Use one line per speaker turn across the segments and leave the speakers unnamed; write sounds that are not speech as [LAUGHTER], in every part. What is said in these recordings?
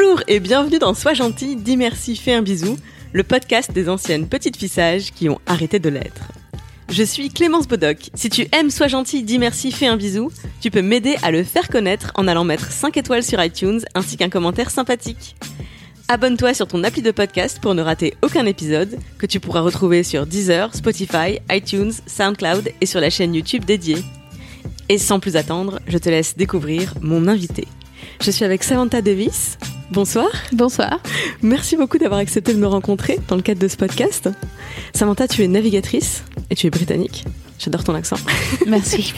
Bonjour et bienvenue dans Sois gentil, dis merci, fais un bisou, le podcast des anciennes petites fissages qui ont arrêté de l'être. Je suis Clémence Bodoc. Si tu aimes Sois gentil, dis merci, fais un bisou, tu peux m'aider à le faire connaître en allant mettre 5 étoiles sur iTunes ainsi qu'un commentaire sympathique. Abonne-toi sur ton appli de podcast pour ne rater aucun épisode que tu pourras retrouver sur Deezer, Spotify, iTunes, SoundCloud et sur la chaîne YouTube dédiée. Et sans plus attendre, je te laisse découvrir mon invité. Je suis avec Samantha Davis. Bonsoir.
Bonsoir.
Merci beaucoup d'avoir accepté de me rencontrer dans le cadre de ce podcast. Samantha, tu es navigatrice et tu es britannique. J'adore ton accent. [LAUGHS]
Merci.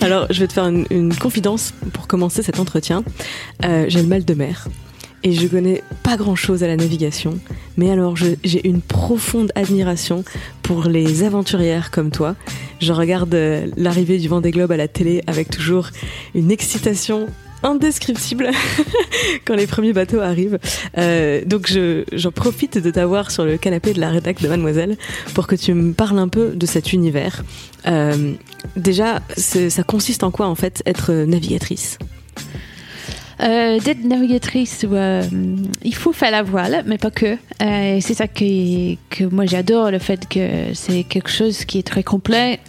Alors, je vais te faire une, confidence pour commencer cet entretien. Euh, j'ai le mal de mer et je connais pas grand chose à la navigation, mais alors j'ai une profonde admiration pour les aventurières comme toi. Je regarde euh, l'arrivée du Vendée Globe à la télé avec toujours une excitation indescriptible [LAUGHS] quand les premiers bateaux arrivent. Euh, donc j'en profite de t'avoir sur le canapé de la rédac de Mademoiselle pour que tu me parles un peu de cet univers. Euh, déjà, ça consiste en quoi en fait être navigatrice?
D'être navigatrice, euh, il faut faire la voile, mais pas que. Euh, c'est ça que, que moi j'adore, le fait que c'est quelque chose qui est très complet,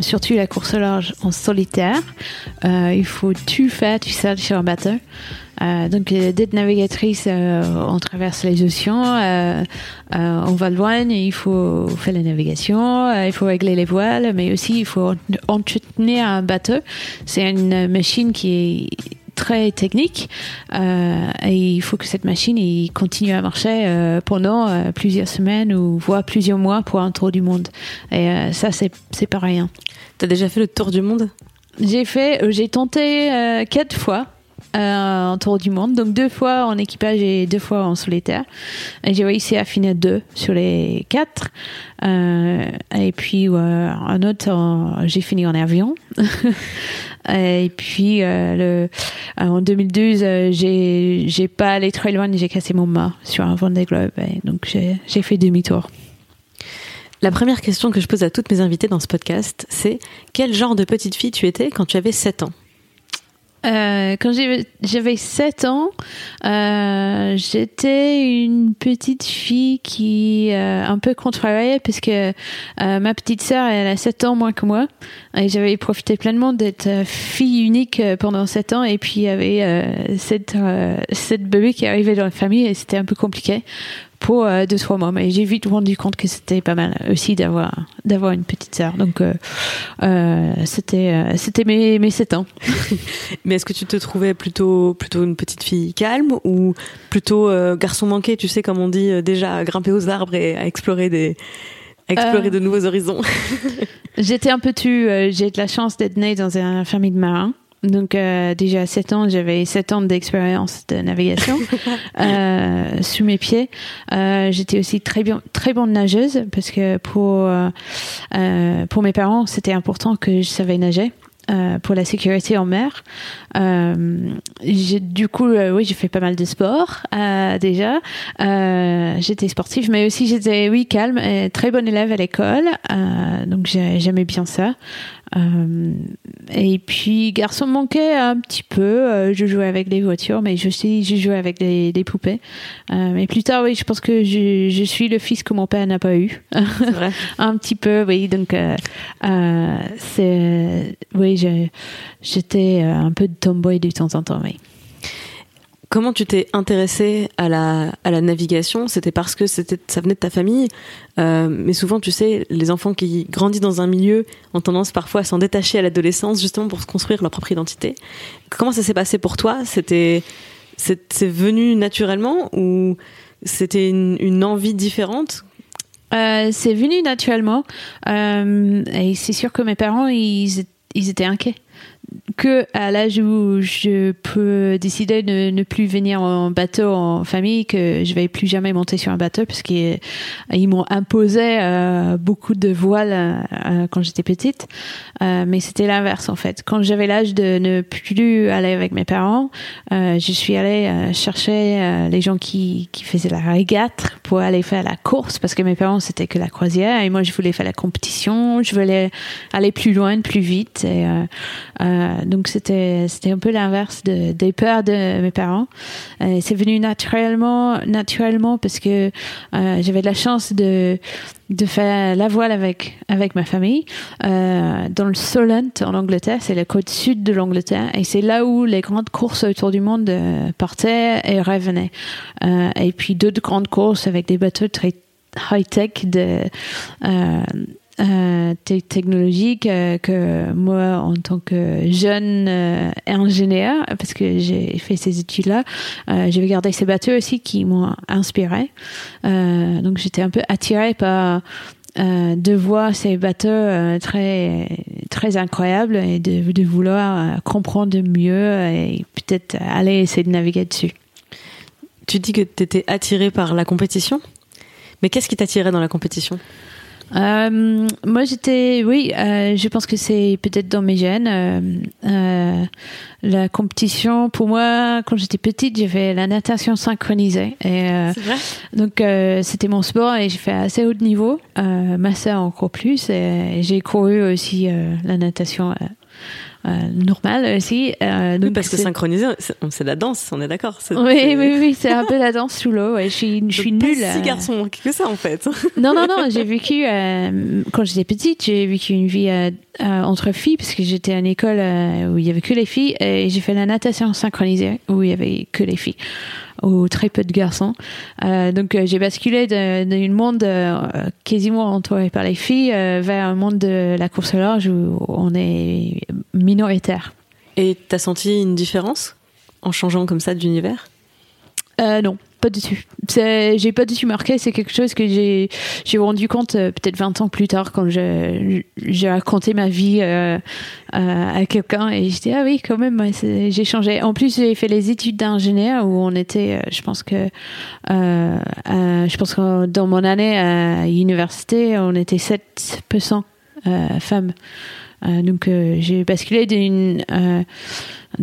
surtout la course large en solitaire. il faut tout faire tout seul sur un bateau. donc d'être navigatrice, on traverse les océans, on va loin, il faut faire la navigation, il faut régler les voiles, mais aussi il faut entretenir un bateau. C'est une machine qui est très technique euh, et il faut que cette machine il continue à marcher euh, pendant euh, plusieurs semaines ou voire plusieurs mois pour un tour du monde. Et ça c'est c'est pas rien.
T'as déjà fait le tour du monde?
J'ai fait j'ai tenté quatre fois un tour du monde. Donc deux fois en équipage et deux fois en solitaire. Et j'ai réussi à finir deux sur les quatre. et puis un autre, j'ai fini en avion. [LAUGHS] Et puis euh, euh, en 2012, euh, j'ai pas allé très loin, j'ai cassé mon mât sur un Vendée Globe, et donc j'ai fait demi-tour.
La première question que je pose à toutes mes invitées dans ce podcast, c'est quel genre de petite fille tu étais quand tu avais 7 ans?
Euh, quand j'avais 7 ans, euh, j'étais une petite fille qui euh, un peu contrariée parce que euh, ma petite sœur elle a 7 ans moins que moi. Et j'avais profité pleinement d'être fille unique pendant 7 ans. Et puis il y avait cette cette bébé qui arrivait dans la famille et c'était un peu compliqué pour euh, deux trois mois mais j'ai vite rendu compte que c'était pas mal aussi d'avoir d'avoir une petite sœur. Donc euh, euh, c'était euh, c'était mes mes sept ans. [LAUGHS]
Mais est-ce que tu te trouvais plutôt plutôt une petite fille calme ou plutôt euh, garçon manqué tu sais comme on dit déjà à grimper aux arbres et à explorer des à explorer de nouveaux horizons? [LAUGHS]
J'étais un peu tu j'ai de la chance d'être née dans une famille de marins donc euh, déjà à 7 ans, j'avais 7 ans d'expérience de navigation [LAUGHS] euh, sous mes pieds. Euh, J'étais aussi très bien, très bonne nageuse parce que pour pour mes parents, c'était important que je savais nager. Euh, pour la sécurité en mer. Euh, du coup, euh, oui, j'ai fait pas mal de sport déjà. j'étais sportive, mais aussi j'étais oui calme, et très bonne élève à l'école, donc j'aimais bien ça. Euh, et puis garçon manquait un petit peu. Euh, je jouais avec des voitures, mais je aussi je jouais avec des, des poupées. Euh, mais plus tard, oui, je pense que je, je suis le fils que mon père n'a pas eu.
Vrai. [LAUGHS]
un petit peu, oui. Donc c'est oui, j'étais un peu de tomboy de temps en temps, oui.
Comment tu t'es intéressée à la, navigation? C'était parce que c'était, ça venait de ta famille, euh, mais souvent, tu sais, les enfants qui grandissent dans un milieu ont tendance parfois à s'en détacher à l'adolescence, justement pour se construire leur propre identité. Comment ça s'est passé pour toi? C'était, c'est, venu naturellement ou c'était une, une envie différente?
Euh, C'est venu naturellement, euh, et c'est sûr que mes parents, ils, ils étaient inquiets que à l'âge où je peux décider de ne plus venir en bateau en famille, que je vais plus jamais monter sur un bateau parce qu'ils m'ont imposé euh, beaucoup de voiles euh, quand j'étais petite. Euh, mais c'était l'inverse en fait. Quand j'avais l'âge de ne plus aller avec mes parents, je suis allée chercher les gens qui, qui faisaient la régate pour aller faire la course parce que mes parents c'était que la croisière et moi je voulais faire la compétition, je voulais aller plus loin, plus vite et donc c'était c'était un peu l'inverse de, des peurs de mes parents. Euh, c'est venu naturellement naturellement parce que euh, j'avais de la chance de de faire la voile avec avec ma famille euh, dans le Solent en Angleterre, c'est la côte sud de l'Angleterre et c'est là où les grandes courses autour du monde euh, partaient et revenaient. Euh, et puis d'autres grandes courses avec des bateaux très high tech de euh, technologique euh, que moi, en tant que jeune euh, ingénieur, parce que j'ai fait ces études-là, euh, j'avais gardé ces bateaux aussi qui m'ont inspiré. Donc j'étais un peu attirée par de voir ces bateaux très très incroyables et de, de vouloir comprendre mieux et peut-être aller essayer de naviguer dessus.
Tu dis que tu étais attirée par la compétition, mais qu'est-ce qui t'attirait dans la compétition?
Euh, moi, j'étais, oui, euh, je pense que c'est peut-être dans mes gènes. Euh, euh, la compétition, pour moi, quand j'étais petite, j'ai fait la natation synchronisée. Et, euh,
vrai
donc, euh, c'était mon sport et j'ai fait assez haut de niveau. Euh, ma sœur encore plus. Et j'ai couru aussi euh, la natation euh, euh, normale aussi. Euh,
Oui,
donc
parce que synchroniser, c'est la danse, on est d'accord.
Oui, oui, oui, c'est un peu la danse sous l'eau. ouais. Je suis, je suis
pas
nulle.
si
euh,
garçon que ça en fait. [LAUGHS]
non, non, non, j'ai vécu, euh, quand j'étais petite, j'ai vécu une vie euh, euh, entre filles, parce que j'étais à une école euh, où il y avait que les filles, et j'ai fait la natation synchronisée, où il y avait que les filles, ou très peu de garçons. Euh, donc euh, j'ai basculé d'un monde euh, quasiment entouré par les filles vers un monde de la course au large où on est minoritaire.
Et t'as senti une différence en changeant comme ça d'univers?
Euh, non, pas. C'est- J'ai pas tout marqué. C'est quelque chose que j'ai rendu compte euh, peut-être 20 ans plus tard quand j'ai raconté ma vie euh, euh, à quelqu'un et je dis ah oui quand même j'ai changé. En plus j'ai fait les études d'ingénieur où on était, je pense que je pense que dans mon année à l'université on était 7% euh, femmes. Donc j'ai basculé d'une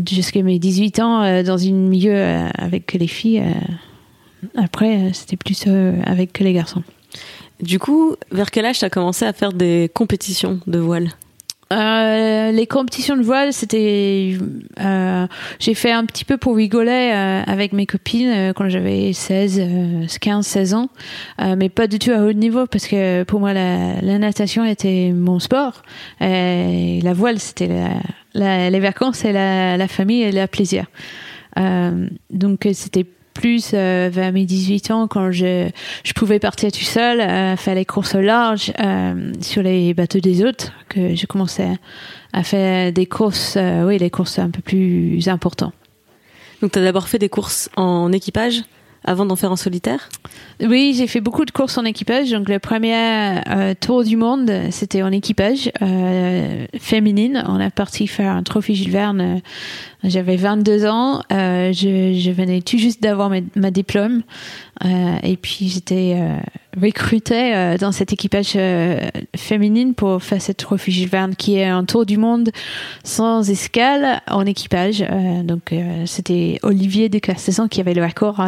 jusqu'à mes 18 ans dans un milieu avec les filles. Après, euh, c'était plus euh, avec que les garçons.
Du coup, vers quel âge t'as commencé à faire des compétitions de voile?
Euh, les compétitions de voile, c'était. euh, j'ai fait un petit peu pour rigoler euh, avec mes copines euh, quand j'avais 16, euh, 15, 16 ans, euh, mais pas du tout à haut niveau parce que pour moi, la, la natation était mon sport et la voile, c'était la, la- les vacances et la, la famille et le plaisir. Euh, donc, c'était plus euh, vers mes 18 ans quand je, je pouvais partir tout seul, euh, faire les courses au large euh, sur les bateaux des autres, que je commençais à faire des courses, euh, oui, les courses un peu plus importantes.
Donc t'as d'abord fait des courses en équipage? Avant d'en faire en solitaire?
Oui, j'ai fait beaucoup de courses en équipage. Donc le premier euh, tour du monde, c'était en équipage euh, féminine. On a parti faire un trophée Jules euh, J'avais 22 ans. Je, venais tout juste d'avoir ma, diplôme. Et puis j'étais recrutée dans cet équipage féminine pour faire cette trophée Jules qui est un tour du monde sans escale en équipage. Donc c'était Olivier de Castelsan qui avait le record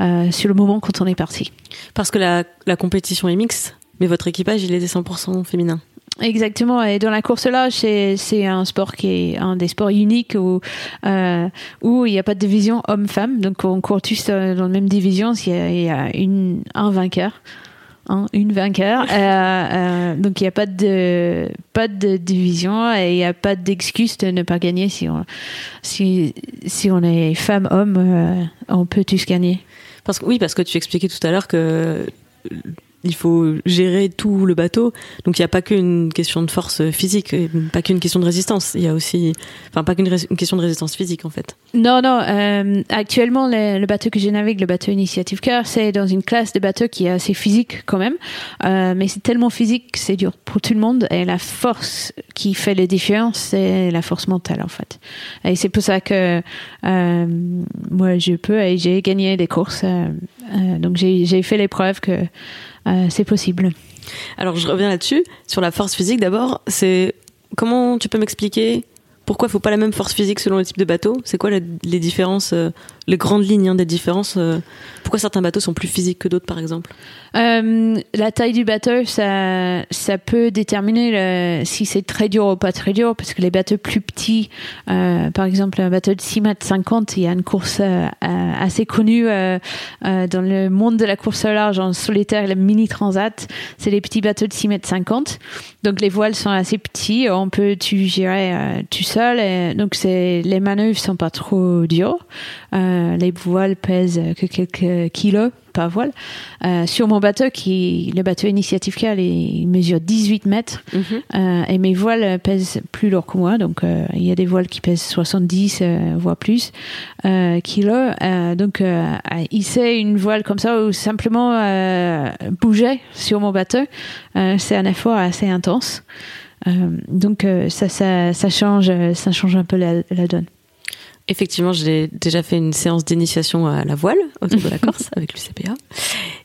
euh, sur le moment quand on est parti.
Parce que la, la compétition est mixte, mais votre équipage, il était 100% féminin.
Exactement. Et dans la course là, c'est c'est un sport qui est un des sports uniques où euh, où il n'y a pas de division homme-femme. Donc on court tous euh, dans la même division. Il y a, il y a une un vainqueur. Hein, une vainqueur. [LAUGHS] Euh, euh, donc il n'y a pas de pas de division et il n'y a pas d'excuse de ne pas gagner si on si si on est femme homme, euh, on peut tous gagner.
Parce que, oui, parce que tu expliquais tout à l'heure que il faut gérer tout le bateau. Donc il n'y a pas qu'une question de force physique, pas qu'une question de résistance. Il y a aussi, enfin pas qu'une question de résistance physique en fait.
Non, non. euh, actuellement, le, bateau que je navigue, le bateau Initiative Cœur, c'est dans une classe de bateau qui est assez physique quand même. Euh, mais c'est tellement physique que c'est dur pour tout le monde. Et la force qui fait la différence, c'est la force mentale en fait. Et c'est pour ça que euh, moi, je peux et j'ai gagné des courses. euh, euh, donc j'ai fait l'épreuve que c'est possible.
Alors je reviens là-dessus sur la force physique d'abord. C'est comment tu peux m'expliquer pourquoi il faut pas la même force physique selon le type de bateau? C'est quoi les différences, euh, les grandes lignes hein, des différences euh, Pourquoi certains bateaux sont plus physiques que d'autres, par exemple?
Euh, La taille du bateau, ça, ça peut déterminer si c'est très dur ou pas très dur, parce que les bateaux plus petits, par exemple un bateau de 6 mètres 50, il y a une course assez connue dans le monde de la course au large en solitaire, le mini transat, c'est les petits bateaux de 6 mètres 50. Donc les voiles sont assez petits, on peut tu gérer tu seul. Et donc, les manœuvres sont pas trop dures. Euh, les voiles pèsent que quelques kilos par voile. Euh, sur mon bateau, qui, le bateau Initiative Cal, il mesure 18 mètres. Mhm. Euh, et mes voiles pèsent plus lourd que moi. Donc, il y a des voiles qui pèsent 70, voire plus, kilos. donc, hisser une voile comme ça ou simplement bouger sur mon bateau, c'est un effort assez intense. Euh, donc euh, ça, ça, ça, change, ça change un peu la, donne.
Effectivement, j'ai déjà fait une séance d'initiation à la voile autour de la [LAUGHS] Corse avec l'UCPA.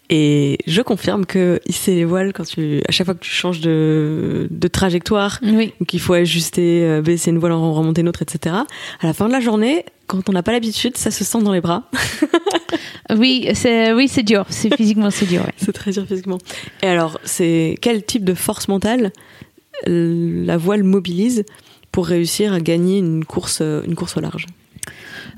Et je confirme que hisser les voiles, quand tu, à chaque fois que tu changes de, de trajectoire,
oui.
qu'il faut ajuster, euh, baisser une voile, en remonter une autre, etc. À la fin de la journée, quand on n'a pas l'habitude, ça se sent dans les bras. [LAUGHS]
oui, c'est oui, c'est dur. C'est physiquement, c'est dur. [LAUGHS]
C'est très dur physiquement. Et alors, c'est quel type de force mentale la voile mobilise pour réussir à gagner une course, une course au large?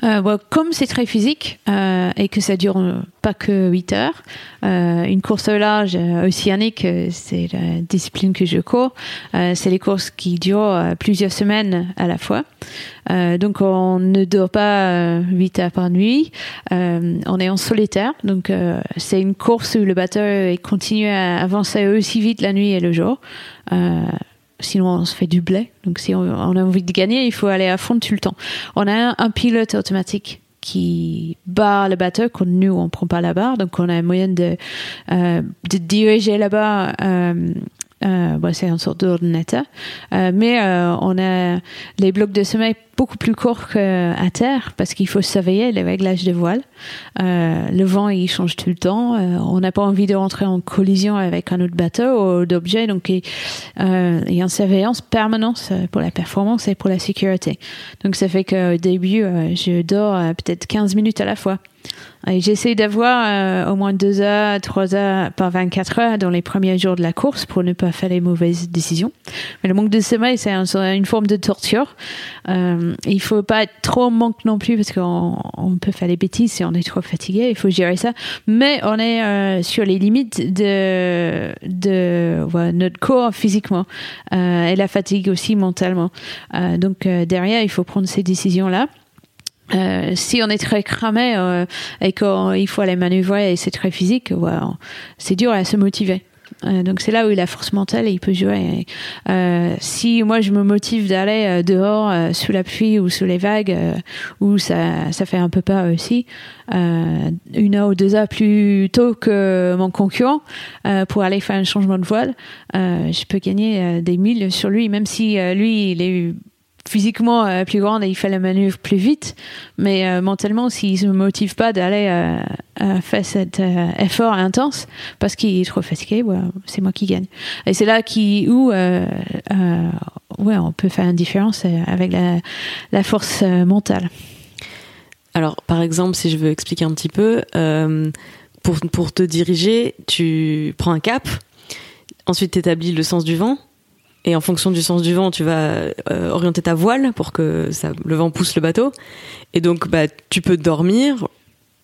Euh, comme c'est très physique euh, et que ça dure pas que 8 heures, euh, une course au large océanique, c'est la discipline que je cours, c'est les courses qui durent plusieurs semaines à la fois. donc on ne dort pas 8 heures par nuit, on est en solitaire, donc c'est une course où le bateau continue à avancer aussi vite la nuit et le jour sinon on se fait du blé. Donc si on, a envie de gagner, il faut aller à fond tout le temps. On a un, pilote automatique qui barre le bateau quand nous on prend pas la barre, donc on a un moyen de, euh, de diriger là-bas. Euh, euh, c'est une sorte d'ordinateur. Euh, mais euh, on a les blocs de sommeil beaucoup plus courts qu'à terre parce qu'il faut surveiller les réglages de voile. Euh, le vent, il change tout le temps. Euh, on n'a pas envie de rentrer en collision avec un autre bateau ou d'objet. Donc, il, euh, il y a une surveillance permanente pour la performance et pour la sécurité. Donc, ça fait qu'au début, je dors peut-être 15 minutes à la fois. J'essaie d'avoir euh, au moins 2 heures, 3 heures par 24 heures dans les premiers jours de la course pour ne pas faire les mauvaises décisions. Mais le manque de sommeil, c'est une forme de torture. Euh, il faut pas être trop manque non plus parce qu'on on peut faire des bêtises si on est trop fatigué. Il faut gérer ça. Mais on est euh, sur les limites de, notre corps physiquement euh, et la fatigue aussi mentalement. Donc derrière, il faut prendre ces décisions-là. Euh, si on est très cramé euh, et qu'il faut aller manœuvrer et c'est très physique, c'est dur à se motiver. Euh, donc c'est là où la force mentale il peut jouer. Euh, si moi je me motive d'aller euh, dehors sous la pluie ou sous les vagues, où ça, ça fait un peu peur aussi, une heure ou deux heures plus tôt que mon concurrent pour aller faire un changement de voile, je peux gagner des milles sur lui, même si lui il est physiquement euh, plus grande et il fait la manœuvre plus vite, mais euh, mentalement, s'il me motive pas d'aller euh, faire cet effort intense parce qu'il est trop fatigué, c'est moi qui gagne. Et c'est là qui, où ouais, on peut faire une différence avec la, la force mentale.
Alors, par exemple, si je veux expliquer un petit peu, pour, pour te diriger, tu prends un cap, ensuite tu établis le sens du vent, et en fonction du sens du vent, tu vas euh, orienter ta voile pour que ça, le vent pousse le bateau. Et donc, bah, tu peux dormir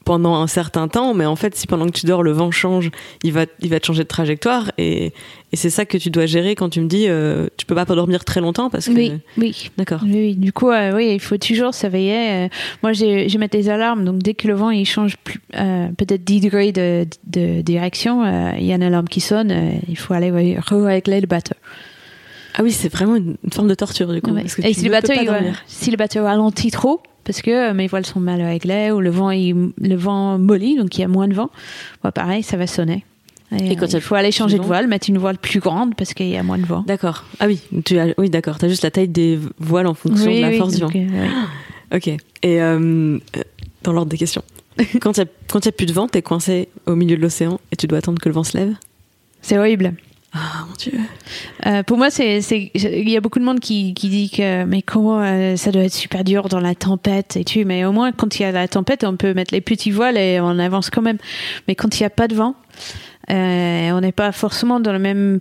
pendant un certain temps, mais en fait, si pendant que tu dors, le vent change, il va, il va te changer de trajectoire. Et, et c'est ça que tu dois gérer quand tu me dis, euh, tu peux pas dormir très longtemps parce que.
Oui, oui.
D'accord.
Oui, Du coup, euh, oui, il faut toujours s'éveiller. Euh, moi, je mets des alarmes, donc dès que le vent il change plus, peut-être 10 degrés de, de direction, il y a une alarme qui sonne, il faut aller régler le bateau.
Ah oui, c'est vraiment une, forme de torture du coup.
et si le, bateau, si le bateau ralentit trop, parce que euh, mes voiles sont mal réglées ou le vent, il, le vent mollit, donc il y a moins de vent, bah, pareil, ça va sonner. Et, quand il faut aller changer de voile, mettre une voile plus grande parce qu'il y a moins de vent.
D'accord. Ah oui, tu as, oui, d'accord. Tu as juste la taille des voiles en fonction de la force du vent. Euh, [GASPS] ok. Et euh, dans l'ordre des questions. [LAUGHS] quand il n'y a, a, plus de vent, tu es coincé au milieu de l'océan et tu dois attendre que le vent se lève?
C'est horrible.
Ah mon dieu.
Euh, pour moi, c'est, il y a beaucoup de monde qui, qui dit que mais comment euh, ça doit être super dur dans la tempête et tu, mais au moins quand il y a la tempête, on peut mettre les petits voiles et on avance quand même. Mais quand il n'y a pas de vent, euh, on n'est pas forcément dans la même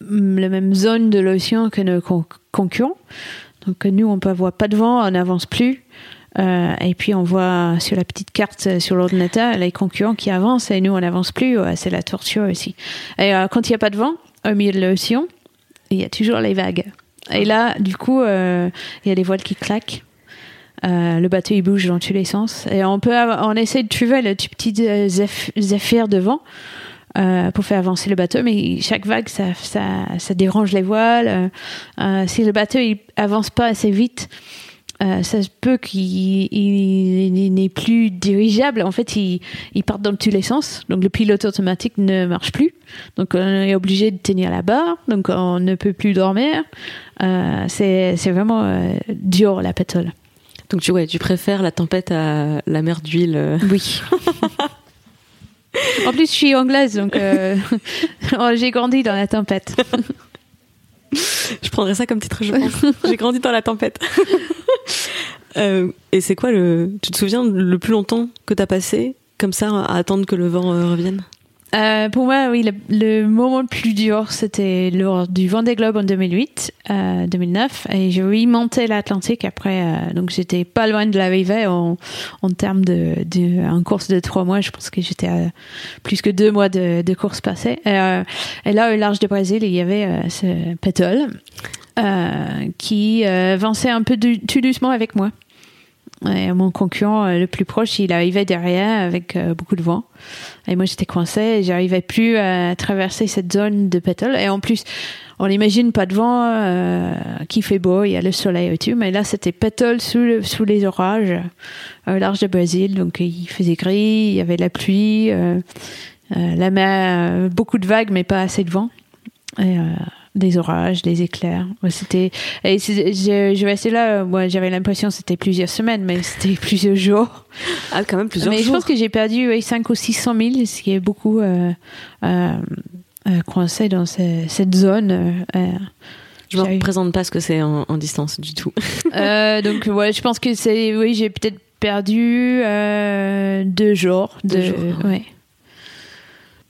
la même zone de l'océan que nos con- concurrents. Donc nous, on peut voir pas de vent, on n'avance plus. Euh, et puis on voit sur la petite carte euh, sur l'ordinateur les concurrents qui avancent et nous on n'avance plus. C'est la torture aussi. Et euh, quand il n'y a pas de vent au milieu de l'océan, il y a toujours les vagues. Et là, du coup, il y a des voiles qui claquent. Le bateau il bouge dans tous les sens et on peut avoir- on essaie de trouver le petit euh, zéph- zéphyr de vent pour faire avancer le bateau mais chaque vague ça, ça, ça dérange les voiles si le bateau il avance pas assez vite euh, ça se peut qu'il il- il n'est plus dirigeable. En fait, il, il part dans tous les sens. Donc, le pilote automatique ne marche plus. Donc, on est obligé de tenir la barre. Donc, on ne peut plus dormir. Euh, c'est vraiment euh, dur, la pétole.
Donc tu ouais, tu préfères la tempête à la mer d'huile.
Oui. [LAUGHS] en plus, je suis anglaise, donc [LAUGHS] oh, j'ai grandi dans la tempête. [LAUGHS]
Je prendrais ça comme titre, je pense. J'ai grandi dans la tempête. [LAUGHS] Euh, et c'est quoi le. Tu te souviens le plus longtemps que t'as passé comme ça à attendre que le vent euh, revienne?
Euh, pour moi, oui, le, le moment le plus dur, c'était lors du Vendée Globe en 2008, euh, 2009, et j'ai remonté l'Atlantique après. euh, donc, j'étais pas loin de l'arrivée en, en termes de, de en course de trois mois. Je pense que j'étais à plus que deux mois de, de course passée. Et, euh, là, au large du Brésil, il y avait euh, ce pétole euh, qui avançait un peu du- tout doucement avec moi. Et mon concurrent euh, le plus proche, il arrivait derrière avec euh, beaucoup de vent. Et moi, j'étais coincée et j'arrivais plus à traverser cette zone de pétole. Et en plus, on imagine pas de vent, euh, qui fait beau, il y a le soleil au-dessus. Mais là, c'était pétole sous, le- sous les orages, euh, au large de Brésil. Donc, il faisait gris, il y avait la pluie, euh, euh, la mer, euh, beaucoup de vagues, mais pas assez de vent. Euh, des orages, des éclairs. C'était, et je, je restais là, euh, moi, j'avais l'impression que c'était plusieurs semaines, mais c'était [LAUGHS] plusieurs jours.
Ah, quand même plusieurs
Mais je
jours.
pense que j'ai perdu oui, 5 ou 600 000, ce qui est beaucoup euh, euh, euh, coincé dans ce- cette zone. euh.
Je me
J'arrive.
représente pas ce que c'est en, en distance du tout. [LAUGHS]
Donc, ouais, je pense que c'est. Oui, j'ai peut-être perdu deux jours.
Deux
de,
jours,
ouais.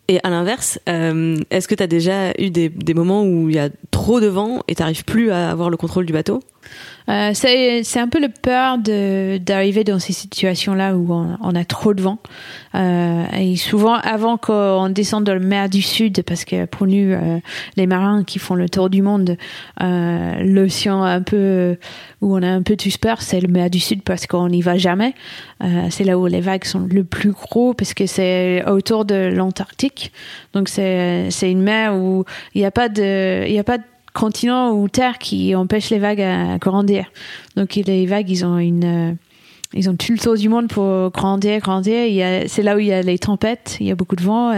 Et à l'inverse, euh, est-ce que t'as déjà eu des, des moments où il y a trop de vent et t'arrives plus à avoir le contrôle du bateau
Euh, c'est un peu le peur d'arriver dans ces situations-là où on, a trop de vent. Euh, et souvent, avant qu'on descende dans la mer du Sud, parce que pour nous, euh, les marins qui font le tour du monde, euh, l'océan un peu où on a un peu tous peur, c'est le mer du Sud parce qu'on n'y va jamais. C'est là où les vagues sont le plus gros parce que c'est autour de l'Antarctique. Donc c'est une mer où il n'y a pas de il a pas de continent ou terre qui empêche les vagues à grandir. Donc les vagues, ils ont une, euh, ils ont tout le tour du monde pour grandir, grandir. C'est là où il y a les tempêtes, il y a beaucoup de vent,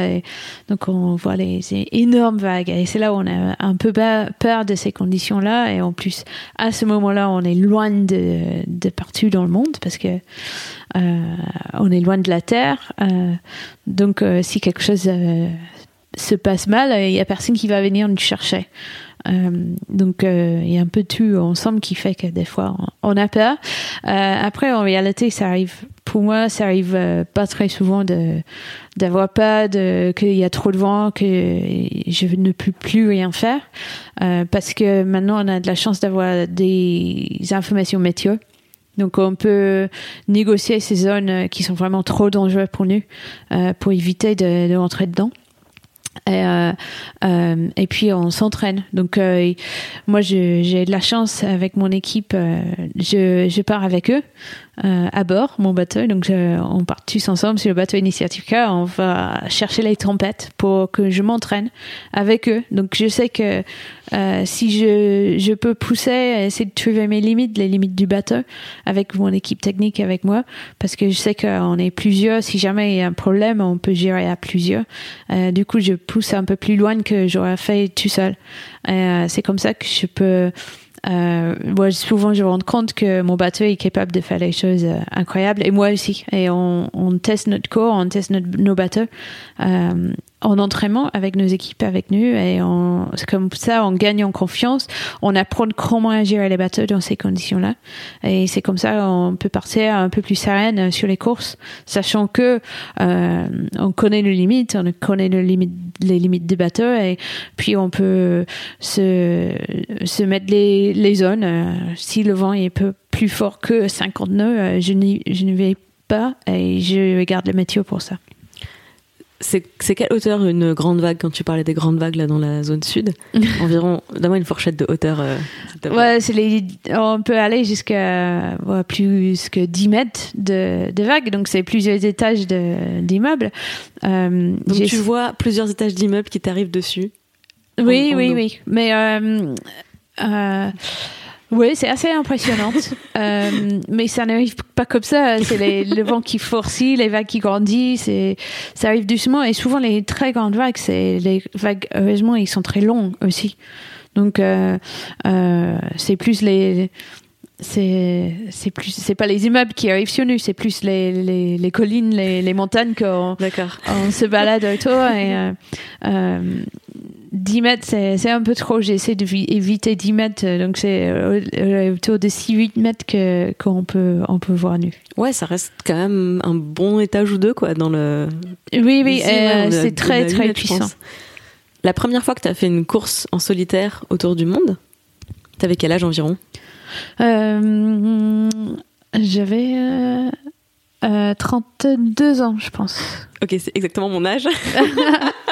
donc on voit les, énormes vagues. Et c'est là où on a un peu peur de ces conditions-là. Et en plus, à ce moment-là, on est loin de, partout dans le monde parce que euh, on est loin de la terre. Euh, donc si quelque chose se passe mal, il y a personne qui va venir nous chercher. Euh, donc euh, il y a un peu tout ensemble qui fait que des fois on, a peur. Euh, après en réalité ça arrive pour moi ça arrive pas très souvent d'avoir peur de qu'il y a trop de vent que je ne peux plus rien faire Euh, parce que maintenant on a de la chance d'avoir des informations météo. Donc on peut négocier ces zones qui sont vraiment trop dangereuses pour nous euh, pour éviter de, de rentrer dedans. Et, euh, euh, et puis on s'entraîne. Donc euh, moi j'ai de la chance avec mon équipe. je pars avec eux euh, à bord mon bateau. Donc je- on part tous ensemble sur le bateau Initiative K. On va chercher les tempêtes pour que je m'entraîne avec eux. Donc je sais que euh, si je, je peux pousser, essayer de trouver mes limites, les limites du bateau avec mon équipe technique avec moi, parce que je sais qu'on est plusieurs. Si jamais il y a un problème, on peut gérer à plusieurs. Euh, du coup, je pousse un peu plus loin que j'aurais fait tout seul. Euh, c'est comme ça que je peux. Euh, moi, souvent, je me rends compte que mon bateau est capable de faire des choses euh, incroyables, et moi aussi. Et on, on teste notre corps, on teste notre- nos bateaux euh, en entraînement avec nos équipes avec nous et on, comme ça on gagne en confiance on apprend comment gérer les bateaux dans ces conditions là et c'est comme ça on peut partir un peu plus sereine sur les courses sachant que euh, on connaît les limites on connaît les limites des bateaux et puis on peut se se mettre les, les zones. Euh, si le vent est peu plus fort que 50 nœuds euh, je, je ne vais pas et je garde le météo pour ça
c'est quelle hauteur une grande vague quand tu parlais des grandes vagues là dans la zone sud [LAUGHS] Environ, donne-moi une fourchette de hauteur. Euh,
ouais, c'est les, on peut aller jusqu'à ouais, plus que 10 mètres de, de vagues, donc c'est plusieurs étages d'immeubles.
Euh, donc tu vois plusieurs étages d'immeubles qui t'arrivent dessus
Oui, oui, oui. Mais euh, euh oui, c'est assez impressionnant. [LAUGHS] euh, mais ça n'arrive pas comme ça. C'est le vent qui forcit, les vagues qui grandissent. Et ça arrive doucement. Et souvent, les très grandes vagues, c'est les vagues, heureusement, ils sont très longs aussi. Donc, euh, euh, c'est plus les. C'est c'est plus c'est pas les immeubles qui arrivent sur nous c'est plus les, les, les collines les, les montagnes qu'on on se balade autour et euh, euh 10 mètres, c'est un peu trop. J'essaie d'éviter 10 mètres, donc c'est euh, autour de 6-8 mètres qu'on peut, on peut voir nu.
Ouais, ça reste quand même un bon étage ou deux, quoi, dans le.
Oui, oui, euh, c'est très, très puissant.
La première fois que tu as fait une course en solitaire autour du monde, t'avais quel âge environ?
Euh, J'avais 32 ans, je pense.
Ok, c'est exactement mon âge. [LAUGHS]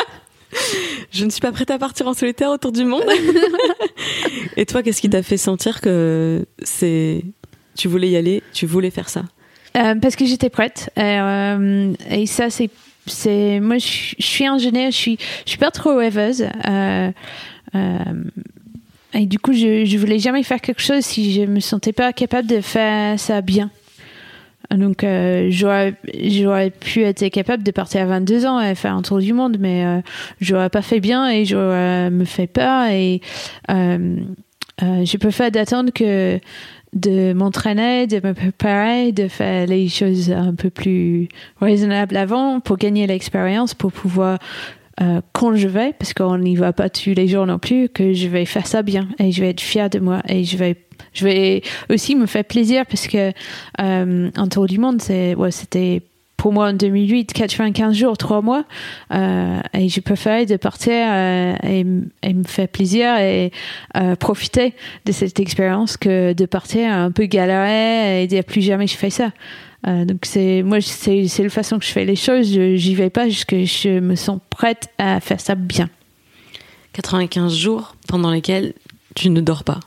[LAUGHS] je ne suis pas prête à partir en solitaire autour du monde. [LAUGHS] Et toi, qu'est-ce qui t'a fait sentir que c'est tu voulais y aller, tu voulais faire ça?
Euh, Parce que j'étais prête. Euh, et ça, c'est c'est moi, je, suis ingénieure, je suis je suis pas trop rêveuse. Euh, et du coup, je, je voulais jamais faire quelque chose si je me sentais pas capable de faire ça bien. Donc, euh, j'aurais, j'aurais pu être capable de partir à 22 ans et faire un tour du monde, mais euh, j'aurais pas fait bien et j'aurais me fait peur. Et euh, euh, je préfère d'attendre que de m'entraîner, de me préparer, de faire les choses un peu plus raisonnables avant pour gagner l'expérience, pour pouvoir euh, quand je vais, parce qu'on n'y va pas tous les jours non plus, que je vais faire ça bien et je vais être fière de moi et je vais je vais aussi me faire plaisir parce que euh, un tour du monde, c'est, ouais, c'était pour moi en 2008, 95 jours, 3 mois. Euh, et je préférais de partir euh, et, me faire plaisir et profiter de cette expérience que de partir un peu galérer et dire plus jamais je fais ça. Euh, donc c'est moi c'est c'est la façon que je fais les choses. J'y vais pas jusqu'à je me sens prête à faire ça bien.
95 jours pendant lesquels tu ne dors pas.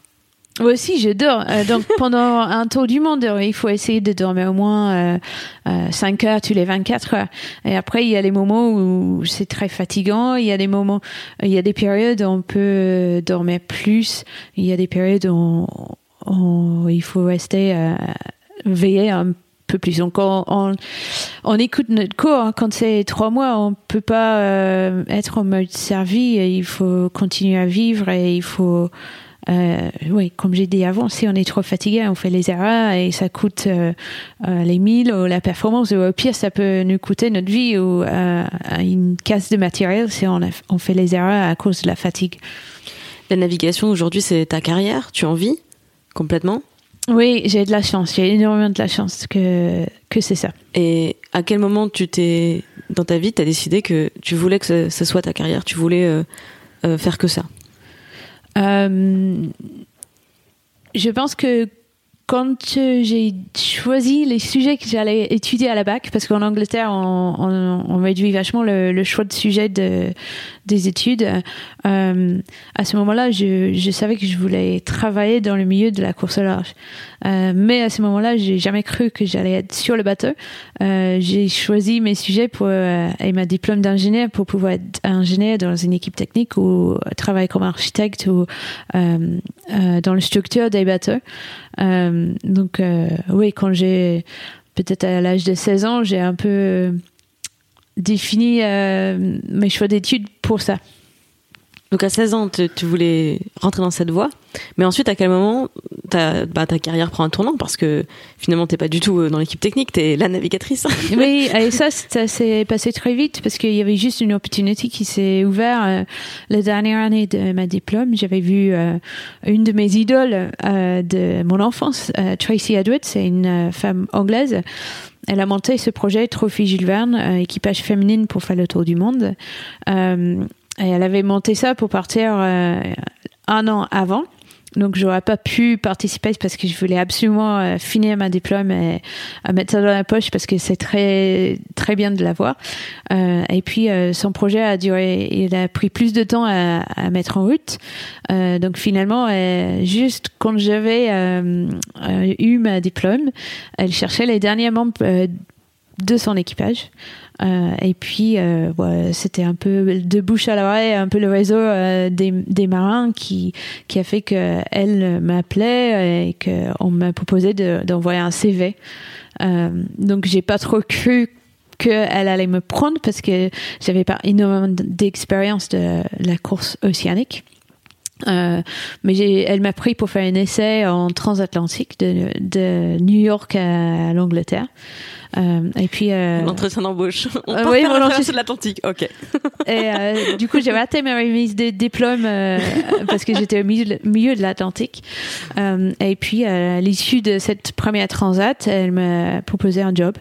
Moi aussi, je dors. Euh, donc, [LAUGHS] pendant un tour du monde, il faut essayer de dormir au moins euh, 5 euh, heures tous les 24 heures. Et après, il y a les moments où c'est très fatigant. Il y a des moments, il y a des périodes où on peut dormir plus. Il y a des périodes où, on, il faut rester euh, veillé un peu plus. Donc, on, on, écoute notre corps. Quand c'est trois mois, on peut pas euh, être en mode servi. Il faut continuer à vivre et il faut euh, oui, comme j'ai dit avant, si on est trop fatigué, on fait les erreurs et ça coûte euh, les milles ou la performance. Ou au pire, ça peut nous coûter notre vie ou une casse de matériel si on fait les erreurs à cause de la fatigue.
La navigation aujourd'hui, c'est ta carrière? Tu en vis? Complètement?
Oui, j'ai de la chance. J'ai énormément de la chance que, que c'est ça.
Et à quel moment tu t'es dans ta vie, tu as décidé que tu voulais que ce, ce soit ta carrière Tu voulais euh, euh, faire que ça?
Euh, je pense que quand j'ai choisi les sujets que j'allais étudier à la bac, parce qu'en Angleterre, on, on, on, réduit vachement le, le, choix de sujet de, des études, euh, à ce moment-là, je, savais que je voulais travailler dans le milieu de la course au large. Euh, mais à ce moment-là, j'ai jamais cru que j'allais être sur le bateau. Euh, j'ai choisi mes sujets pour et ma diplôme d'ingénieur pour pouvoir être ingénieur dans une équipe technique ou travailler comme architecte ou dans la structure des bateaux. donc oui, quand j'ai peut-être à l'âge de 16 ans, j'ai un peu défini mes choix d'études pour ça.
Donc à 16 ans, tu, tu voulais rentrer dans cette voie, mais ensuite à quel moment ta, bah, ta carrière prend un tournant? Parce que finalement t'es pas du tout euh, dans l'équipe technique, t'es la navigatrice. [LAUGHS]
Oui, [LAUGHS] et ça, ça s'est passé très vite parce qu'il y avait juste une opportunité qui s'est ouverte euh, la dernière année de ma diplôme. J'avais vu euh, une de mes idoles euh, de mon enfance, euh, Tracy Edwards, c'est une euh, femme anglaise. Elle a monté ce projet Trophy Jules Verne, euh, équipage féminine pour faire le tour du monde. Euh, et elle avait monté ça pour partir euh, un an avant. Donc, j'aurais pas pu participer parce que je voulais absolument euh, finir ma diplôme et euh, mettre ça dans la poche parce que c'est très, très bien de l'avoir. Euh, et puis, euh, son projet a duré, il a pris plus de temps à, à mettre en route. Euh, donc, finalement, euh, juste quand j'avais eu ma diplôme, elle cherchait les derniers membres de son équipage. Euh, et puis, euh, c'était un peu de bouche à l'oreille, un peu le réseau euh, des, marins qui, qui a fait qu'elle m'appelait et qu'on m'a proposé de- d'envoyer un CV. Donc, j'ai pas trop cru qu'elle allait me prendre parce que j'avais pas énormément d'expérience de la course océanique. Euh, mais elle m'a pris pour faire un essai en transatlantique de, de New York à l'Angleterre. Euh, et puis, euh,
L'entretien d'embauche. [LAUGHS] On
Euh, oui, mon entretien-
de l'Atlantique. Ok. [LAUGHS]
et euh, du coup, j'ai raté ma remise de diplôme euh, parce que j'étais au milieu, milieu de l'Atlantique. Euh, et puis, à l'issue de cette première transat, elle m'a proposé un job.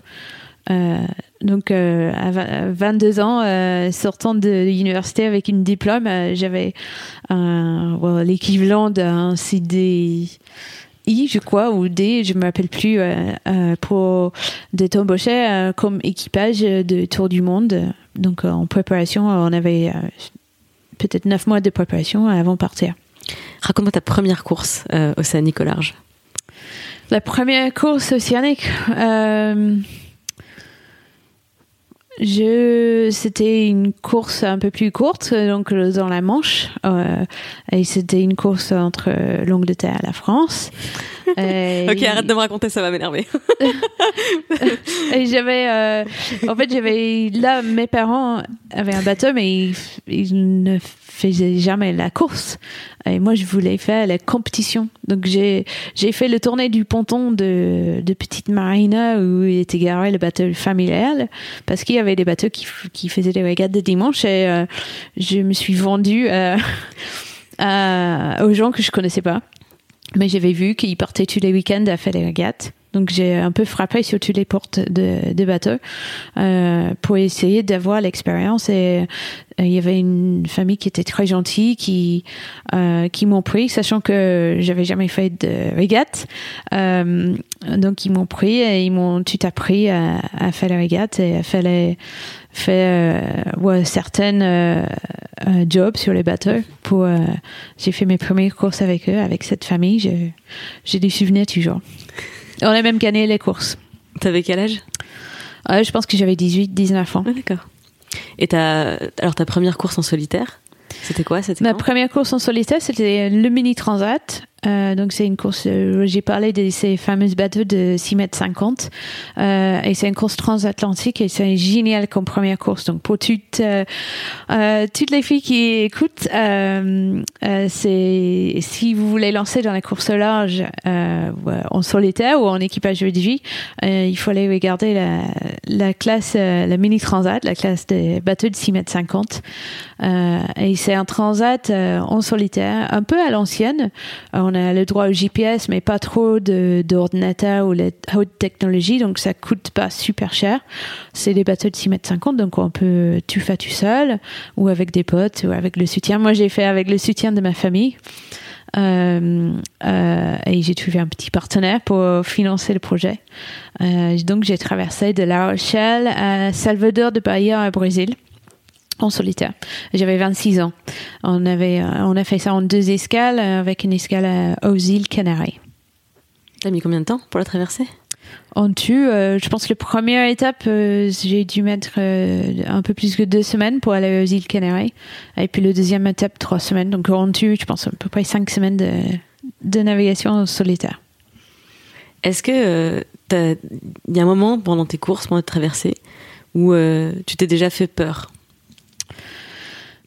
Euh, donc, euh, à vingt- à 22 ans, euh, sortant de l'université avec une diplôme, j'avais l'équivalent d'un CDI, je crois, ou D, je me rappelle plus, euh, euh, pour d'être embauché euh, comme équipage de Tour du Monde. Donc, en préparation, on avait peut-être neuf mois de préparation avant de partir.
Raconte-moi ta première course océanique au large.
La première course océanique, je, c'était une course un peu plus courte, donc dans la Manche, euh, et c'était une course entre l'Angleterre et la France. Et-
Ok, arrête de me raconter, ça va m'énerver.
J'avais, euh, en fait, j'avais là, mes parents avaient un bateau, mais ils, ils ne faisaient jamais la course. Et moi, je voulais faire la compétition. Donc, j'ai, j'ai fait le tournée du ponton de, de Petite Marina où il était garé le bateau familial parce qu'il y avait des bateaux qui, qui faisaient des régates de dimanche et euh, je me suis vendue euh, aux gens que je connaissais pas. Mais j'avais vu qu'ils partaient tous les week-ends à faire des régates. Donc j'ai un peu frappé sur toutes les portes de, de bateaux euh, pour essayer d'avoir l'expérience. Et euh, il y avait une famille qui était très gentille, qui euh, qui m'ont pris, sachant que j'avais jamais fait de régate. Donc ils m'ont pris et ils m'ont tout appris à, faire la régate et à faire les certaines jobs sur les bateaux. Pour j'ai fait mes premières courses avec eux, avec cette famille. J'ai des souvenirs toujours. On a même gagné les courses.
T'avais quel âge?
Euh, je pense que j'avais 18, 19 ans.
Ah, d'accord. Et ta, alors ta première course en solitaire, c'était quoi? C'était
Ma première course en solitaire, c'était le mini transat. Euh, donc c'est une course, euh, j'ai parlé de ces fameuses bateaux de 6 mètres 50. Euh, et c'est une course transatlantique et c'est génial comme première course. Donc pour toutes, euh, euh, toutes les filles qui écoutent, c'est si vous voulez lancer dans la course au large en solitaire ou en équipage réduit, euh, il faut aller regarder la, la classe, la mini transat, la classe des bateaux de 6 mètres 50. Euh, et c'est un transat en solitaire, un peu à l'ancienne. On a le droit au GPS, mais pas trop de- d'ordinateur ou la haute technologie, donc ça coûte pas super cher. C'est des bateaux de 6 mètres 50, donc on peut tout faire tout seul, ou avec des potes, ou avec le soutien. Moi, j'ai fait avec le soutien de ma famille. Euh, euh, et j'ai trouvé un petit partenaire pour financer le projet. Euh, donc j'ai traversé de La Rochelle à Salvador de Bahia au Brésil en solitaire. J'avais 26 ans. On avait, euh, on a fait ça en deux escales euh, avec une escale aux îles Canaries.
T'as mis combien de temps pour la traverser?
En tout, euh, je pense que la première étape, euh, j'ai dû mettre euh, un peu plus que deux semaines pour aller aux îles Canaries. Et puis le deuxième étape, trois semaines. Donc en tout, je pense à peu près cinq semaines de, de navigation en solitaire.
Est-ce que il y a un moment pendant tes courses, pendant tes traversées, où tu t'es déjà fait peur?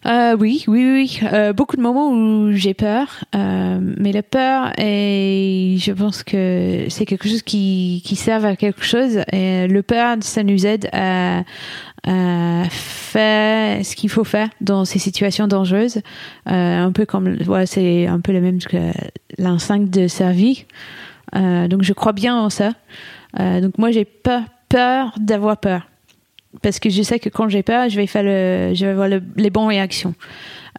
Euh, oui, oui, oui. Euh, beaucoup de moments où j'ai peur, euh, mais la peur, et je pense que c'est quelque chose qui, qui sert à quelque chose. Et le peur, ça nous aide à, faire ce qu'il faut faire dans ces situations dangereuses. Un peu comme, ouais, c'est un peu le même que l'instinct de survie. Donc je crois bien en ça. Donc moi j'ai peur d'avoir peur parce que je sais que quand j'ai peur, je vais faire avoir le- les bonnes réactions.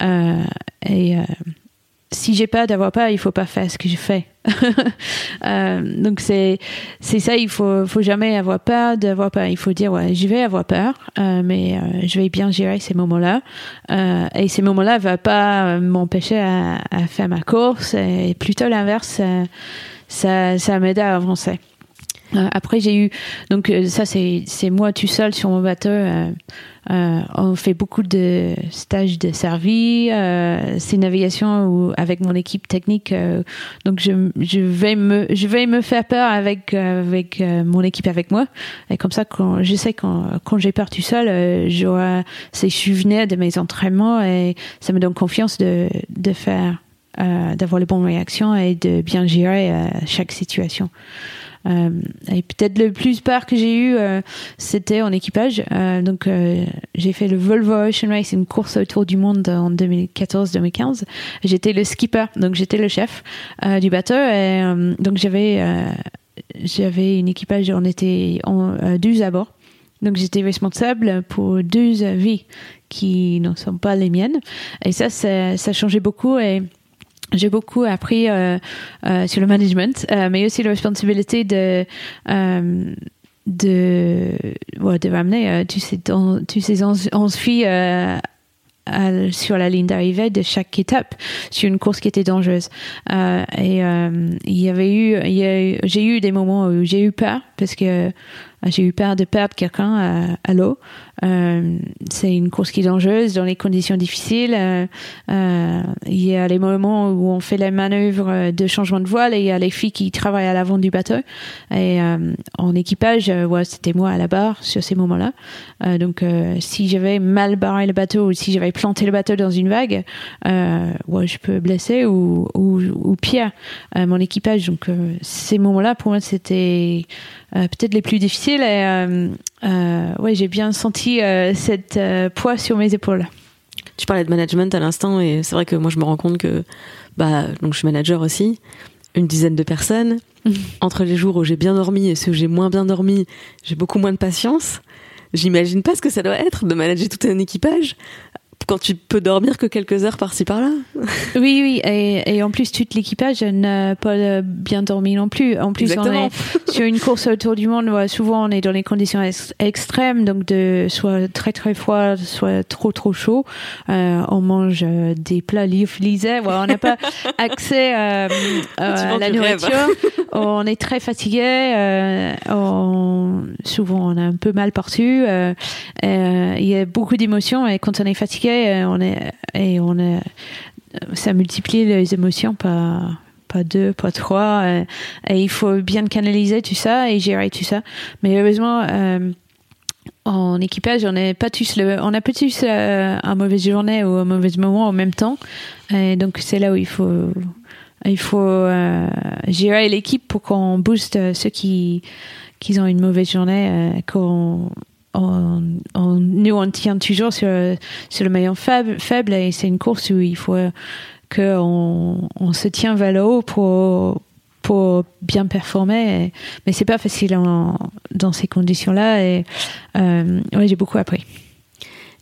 Euh, et euh, si j'ai peur d'avoir peur, il faut pas faire ce que je fais. [LAUGHS] Euh, donc c'est c'est ça, il faut faut jamais avoir peur d'avoir peur. Il faut dire ouais, je vais avoir peur, mais je vais bien gérer ces moments-là. Et ces moments-là va pas m'empêcher à, à faire ma course. Et plutôt l'inverse, ça ça, ça m'aide à avancer. Euh, après, j'ai eu donc euh, ça c'est moi tout seul sur mon bateau. euh, on fait beaucoup de stages de servi, euh, c'est navigation où, avec mon équipe technique. donc je, je vais me je vais me faire peur avec avec mon équipe avec moi. Et comme ça, quand je sais quand quand j'ai peur tout seul, j'aurai ces souvenirs de mes entraînements et ça me donne confiance de de faire d'avoir les bonnes réactions et de bien gérer chaque situation. Euh, et peut-être le plus peur que j'ai eu, euh, c'était en équipage. Euh, donc, j'ai fait le Volvo Ocean Race, une course autour du monde en 2014-2015. J'étais le skipper, donc j'étais le chef du bateau. Donc, j'avais j'avais une équipage, on était en, euh, 12 à bord. Donc, j'étais responsable pour 12 vies qui ne sont pas les miennes. Et ça, ça, changeait beaucoup. J'ai beaucoup appris euh, euh, sur le management, euh, mais aussi la responsabilité de de de ramener tous ces tous ces 11, 11 filles à- sur la ligne d'arrivée de chaque étape sur une course qui était dangereuse. Et il y avait eu, j'ai eu des moments où j'ai eu peur parce que j'ai eu peur de perdre quelqu'un à, à l'eau. Euh, c'est une course qui est dangereuse dans les conditions difficiles. Euh, euh, il y a les moments où on fait les manœuvres de changement de voile et il y a les filles qui travaillent à l'avant du bateau. Et euh, en équipage, euh, ouais, c'était moi à la barre sur ces moments-là. Euh, donc, euh, si j'avais mal barré le bateau ou si j'avais planté le bateau dans une vague, euh, ouais, je peux blesser ou, ou, ou pire euh, mon équipage. Donc, euh, ces moments-là, pour moi, c'était euh, peut-être les plus difficiles. Et euh, euh, ouais, j'ai bien senti euh, cette euh, poids sur mes épaules.
Tu parlais de management à l'instant et c'est vrai que moi je me rends compte que bah donc je suis manager aussi, une dizaine de personnes. [LAUGHS] Entre les jours où j'ai bien dormi et ceux où j'ai moins bien dormi, j'ai beaucoup moins de patience. J'imagine pas ce que ça doit être de manager tout un équipage quand tu peux dormir que quelques heures par-ci par-là. [LAUGHS]
Oui, oui, et, et en plus, tout l'équipage n'a pas bien dormi non plus. En plus, on est [LAUGHS] sur une course autour du monde. souvent, on est dans les conditions ex- extrêmes, donc de soit très très froid, soit trop trop chaud. Euh, on mange euh, des plats lyophilisés. On n'a pas [LAUGHS] accès euh, euh, à la nourriture. on est très fatigué. Euh, on, souvent, on a un peu mal partout. Il y a beaucoup d'émotions et quand on est fatigué, euh, on est et on est ça multiplie les émotions par pas deux, pas trois, euh, et il faut bien canaliser tout ça et gérer tout ça. Mais heureusement, euh, en équipage, on n'est pas tous le, on n'a pas tous euh, un mauvaise journée ou un mauvais moment en même temps, et donc c'est là où il faut, il faut euh, gérer l'équipe pour qu'on booste euh, ceux qui, qui ont une mauvaise journée, euh, qu'on on, on- nous on tient toujours sur, sur le maillon faible, faible et c'est une course où il faut qu'on on se tient vers le haut pour pour bien performer. Et- mais c'est pas facile en- dans ces conditions là et euh, ouais j'ai beaucoup appris.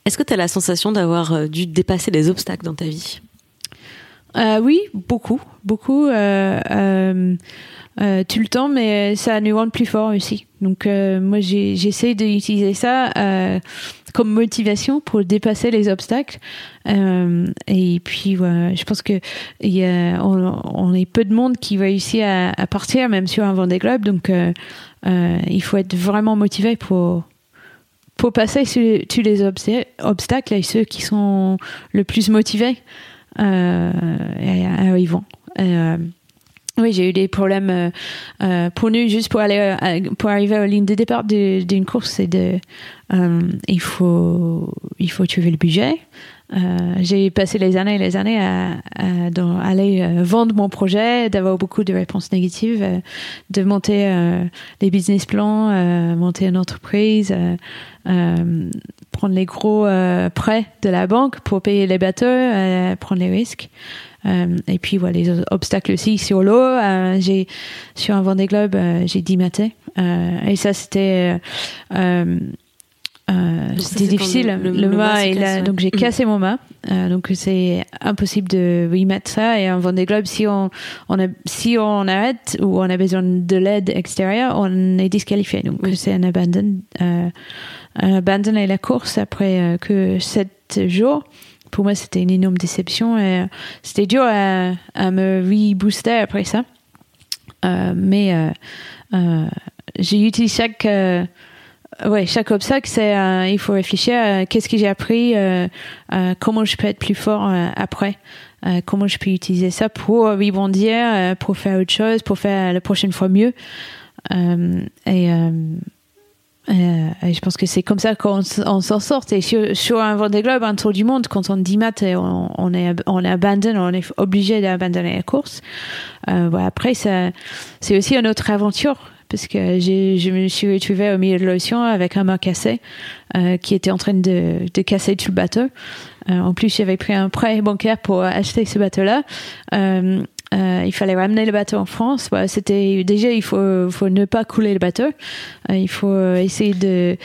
Est-ce que tu as la sensation d'avoir euh, dû dépasser des obstacles dans ta vie?
Euh, oui, beaucoup, beaucoup, euh, euh, tout le temps, mais ça nous rend plus fort aussi. Donc euh, moi, j'essaie d'utiliser ça euh, comme motivation pour dépasser les obstacles. Euh, et puis, ouais, je pense que y a, on, est peu de monde qui réussit à, à partir, même sur un Vendée Globe. Donc, euh, euh, il faut être vraiment motivé pour pour passer tous les obsta- obstacles et ceux qui sont le plus motivés euh, arrivant. Euh, oui, j'ai eu des problèmes euh, euh, pour nous juste pour aller euh, à- pour arriver aux lignes de départ d'une course, c'est de euh, il faut il faut trouver le budget. j'ai passé les années et les années à, à, aller vendre mon projet, d'avoir beaucoup de réponses négatives, de monter des business plans, monter une entreprise, prendre les gros prêts de la banque pour payer les bateaux, prendre les risques. Euh, et puis voilà les obstacles aussi sur l'eau. Euh, j'ai sur un Vendée Globe, euh, j'ai 10 matins et ça c'était c'était difficile. Le, le, mât, donc j'ai cassé mon mât. donc c'est impossible de remettre ça. Et un Vendée Globe, si on, on a, si on arrête ou on a besoin de l'aide extérieure, on est disqualifié. Donc c'est un abandon. Euh, abandonner la course après que 7 jours pour moi, c'était une énorme déception et euh, c'était dur à, me rebooster après ça. Euh, mais euh, j'ai utilisé chaque, ouais, chaque obstacle, il faut réfléchir à qu'est-ce que j'ai appris, comment je peux être plus fort après. comment je peux utiliser ça pour rebondir, pour faire autre chose, pour faire la prochaine fois mieux. et euh, je pense que c'est comme ça qu'on s'en sort. Et sur, sur, un Vendée Globe, un tour du monde, quand on dit mat, on, on est, on on est obligé d'abandonner la course. Euh, après, c'est aussi une autre aventure. Parce que je me suis retrouvée au milieu de l'océan avec un mât cassé euh, qui était en train de, de casser tout le bateau. Euh, en plus, j'avais pris un prêt bancaire pour acheter ce bateau-là. Euh, euh, il fallait ramener le bateau en France. c'était déjà il faut, faut ne pas couler le bateau. Euh, il faut euh, essayer de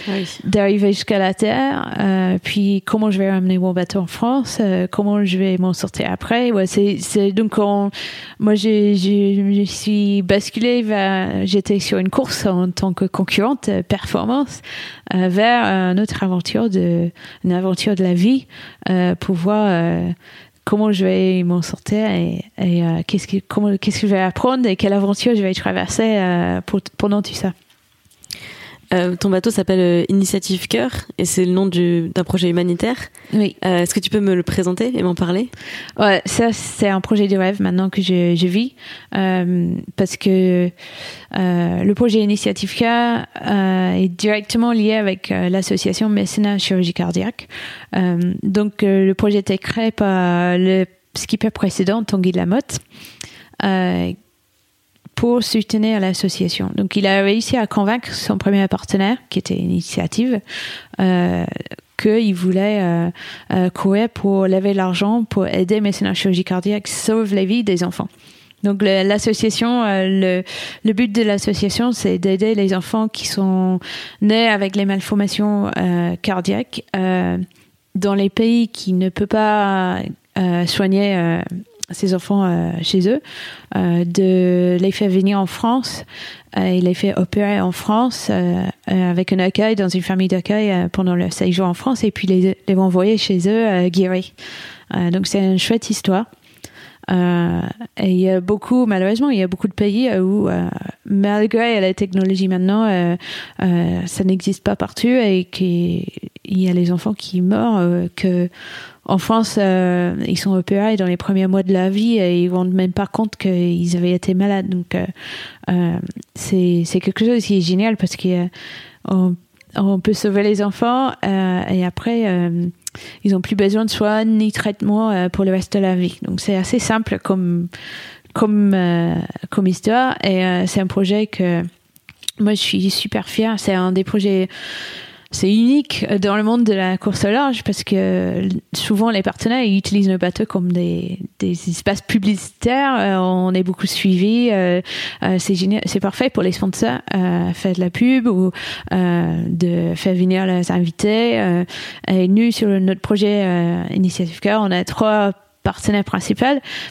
d'arriver jusqu'à la terre. Euh, puis comment je vais ramener mon bateau en France? Comment je vais m'en sortir après? Ouais, c'est, c'est donc moi j'ai, je suis basculée vers j'étais sur une course en tant que concurrente performance vers une autre aventure de une aventure de la vie pour voir comment je vais m'en sortir et, euh, qu'est-ce que comment qu'est-ce que je vais apprendre et quelle aventure je vais traverser euh, pour, pendant tout ça.
Euh, ton bateau s'appelle Initiative Cœur et c'est le nom d'un projet humanitaire.
Oui.
Est-ce que tu peux me le présenter et m'en parler?
Ouais, ça c'est un projet de rêve maintenant que je, je vis parce que le projet Initiative Cœur est directement lié avec l'association Mécénat Chirurgie Cardiaque. Euh, donc euh, le projet était créé par le skipper précédent, Tanguy Lamotte, euh, pour soutenir l'association. Donc il a réussi à convaincre son premier partenaire, qui était Initiative, euh, qu'il voulait euh, courir pour lever l'argent pour aider médecins chirurgie cardiaque, sauver les vies des enfants. Donc l'association, le, le, but de l'association, c'est d'aider les enfants qui sont nés avec les malformations euh, cardiaques euh, dans les pays qui ne peuvent pas euh, soigner euh, ces enfants euh, chez eux, de les faire venir en France et les faire opérer en France avec un accueil dans une famille d'accueil pendant leur séjour en France et puis les, les envoyer chez eux guéris. donc c'est une chouette histoire. Euh, et il y a beaucoup, malheureusement, il y a beaucoup de pays où, euh, malgré la technologie maintenant, euh, ça n'existe pas partout et qu'il y a les enfants qui meurent, que en France, ils sont opérés dans les premiers mois de la vie et ils ne rendent même pas compte qu'ils avaient été malades. Donc, c'est quelque chose qui est génial parce qu'on on peut sauver les enfants et après ils n'ont plus besoin de soins ni traitement euh, pour le reste de la vie. Donc c'est assez simple comme comme euh, comme histoire et euh, c'est un projet que moi je suis super fière. C'est un des projets c'est unique dans le monde de la course au large parce que souvent les partenaires ils utilisent nos bateaux comme des, des espaces publicitaires. Euh, on est beaucoup suivi. Euh, euh, c'est génial, c'est parfait pour les sponsors faire de la pub ou de faire venir les invités. et nous sur notre projet Initiative Car, on a trois partenaires principaux,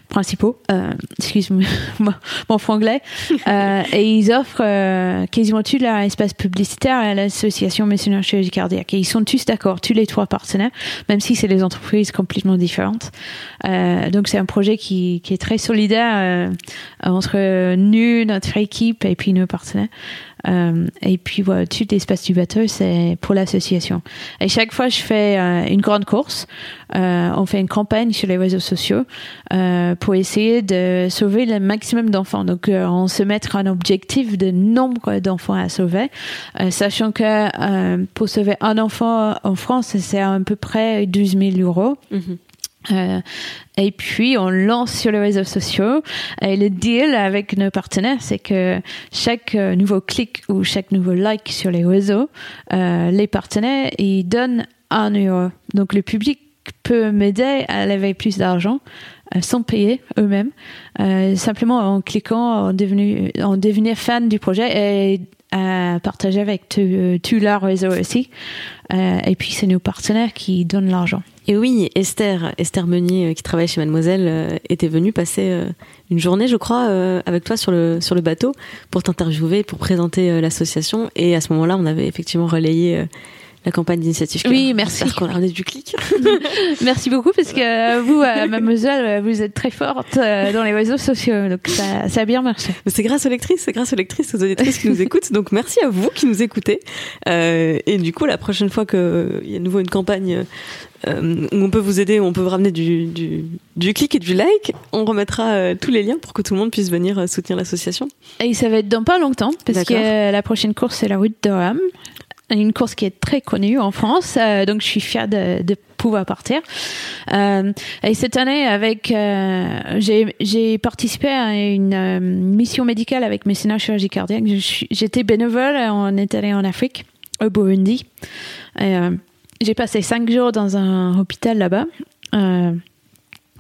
principaux, euh, excuse-moi [LAUGHS] mon franglais, euh, et ils offrent euh, quasiment tout leur espace publicitaire à l'association Missionnaire Chirurgie Cardiaque. Et ils sont tous d'accord, tous les trois partenaires, même si c'est des entreprises complètement différentes. Euh, donc c'est un projet qui, qui est très solidaire euh, entre nous, notre équipe et puis nos partenaires. Et puis voilà, tout l'espace du bateau, c'est pour l'association. Et chaque fois, je fais une grande course. on fait une campagne sur les réseaux sociaux pour essayer de sauver le maximum d'enfants. Donc, on se mettre un objectif de nombre d'enfants à sauver, sachant que pour sauver un enfant en France, c'est à peu près 12 000 euros. Mhm. Euh, et puis on lance sur les réseaux sociaux. Et le deal avec nos partenaires, c'est que chaque euh, nouveau clic ou chaque nouveau like sur les réseaux, euh, les partenaires ils donnent un euro. Donc le public peut m'aider à lever plus d'argent sans payer eux-mêmes, simplement en cliquant, en, devenu, en devenir fan du projet et à partager avec tout, leur réseau aussi. et puis c'est nos partenaires qui donnent l'argent.
Et oui, Esther, Esther Meunier, euh, qui travaille chez Mademoiselle, euh, était venue passer euh, une journée, je crois, avec toi sur le, sur le bateau pour t'interviewer, pour présenter l'association. Et à ce moment-là, on avait effectivement relayé la campagne d'initiative.
Oui, merci.
qu'on a du clic. [LAUGHS]
merci beaucoup parce que vous, mademoiselle, vous êtes très forte dans les réseaux sociaux, donc ça, ça a bien marché.
C'est grâce aux lectrices, c'est grâce aux lectrices, aux auditrices qui nous écoutent. Donc merci à vous qui nous écoutez. et du coup, la prochaine fois qu'il y a de nouveau une campagne euh, où on peut vous aider, où on peut vous ramener du, du, du clic et du like. On remettra euh, tous les liens pour que tout le monde puisse venir euh, soutenir l'association.
Et ça va être dans pas longtemps, parce que la prochaine course, c'est la route de Durham. Une course qui est très connue en France, donc je suis fière de, pouvoir partir. et cette année, avec, j'ai participé à une mission médicale avec Mécénat Chirurgie Cardiaque. J'étais bénévole, on est allé en Afrique, au Burundi. J'ai passé cinq jours dans un hôpital là-bas. Euh,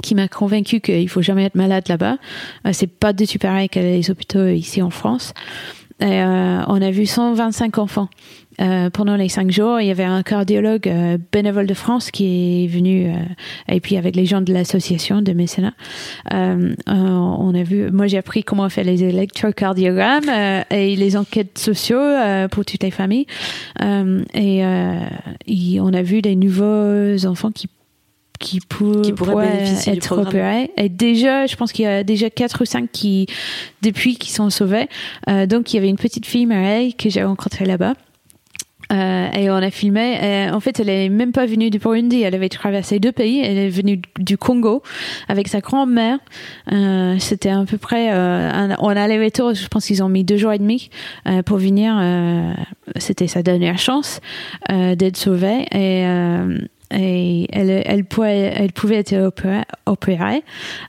qui m'a convaincu qu'il faut jamais être malade là-bas. Euh, c'est pas du tout pareil que les hôpitaux ici en France. Euh, on a vu 125 enfants euh, pendant les cinq jours, il y avait un cardiologue euh, bénévole de France qui est venu, euh, et puis avec les gens de l'association de mécénat, on a vu, moi j'ai appris comment faire les électrocardiogrammes et les enquêtes sociaux pour toutes les familles. et, on a vu des nouveaux enfants qui qui, pourraient bénéficier être opérés. Et déjà, je pense qu'il y a déjà quatre ou cinq qui, depuis, qui sont sauvés. donc, il y avait une petite fille, Marie, que j'ai rencontrée là-bas. Euh, et on a filmé. Et en fait, elle est même pas venue du Burundi. Elle avait traversé deux pays. Elle est venue du Congo avec sa grand-mère. Euh, C'était à peu près. Euh, un, on allait retour. Je pense qu'ils ont mis deux jours et demi euh, pour venir. Euh, c'était sa dernière chance d'être sauvée. Et et elle, elle, pouvait, elle pouvait être opérée.